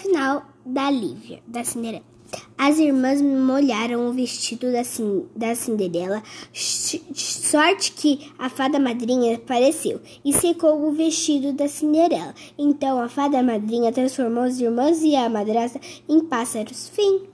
Final da Lívia, da Cinderela. As irmãs molharam o vestido da, da Cinderela, sorte que a fada madrinha apareceu e secou o vestido da Cinderela. Então a fada madrinha transformou as irmãs e a madrasta em pássaros. Fim.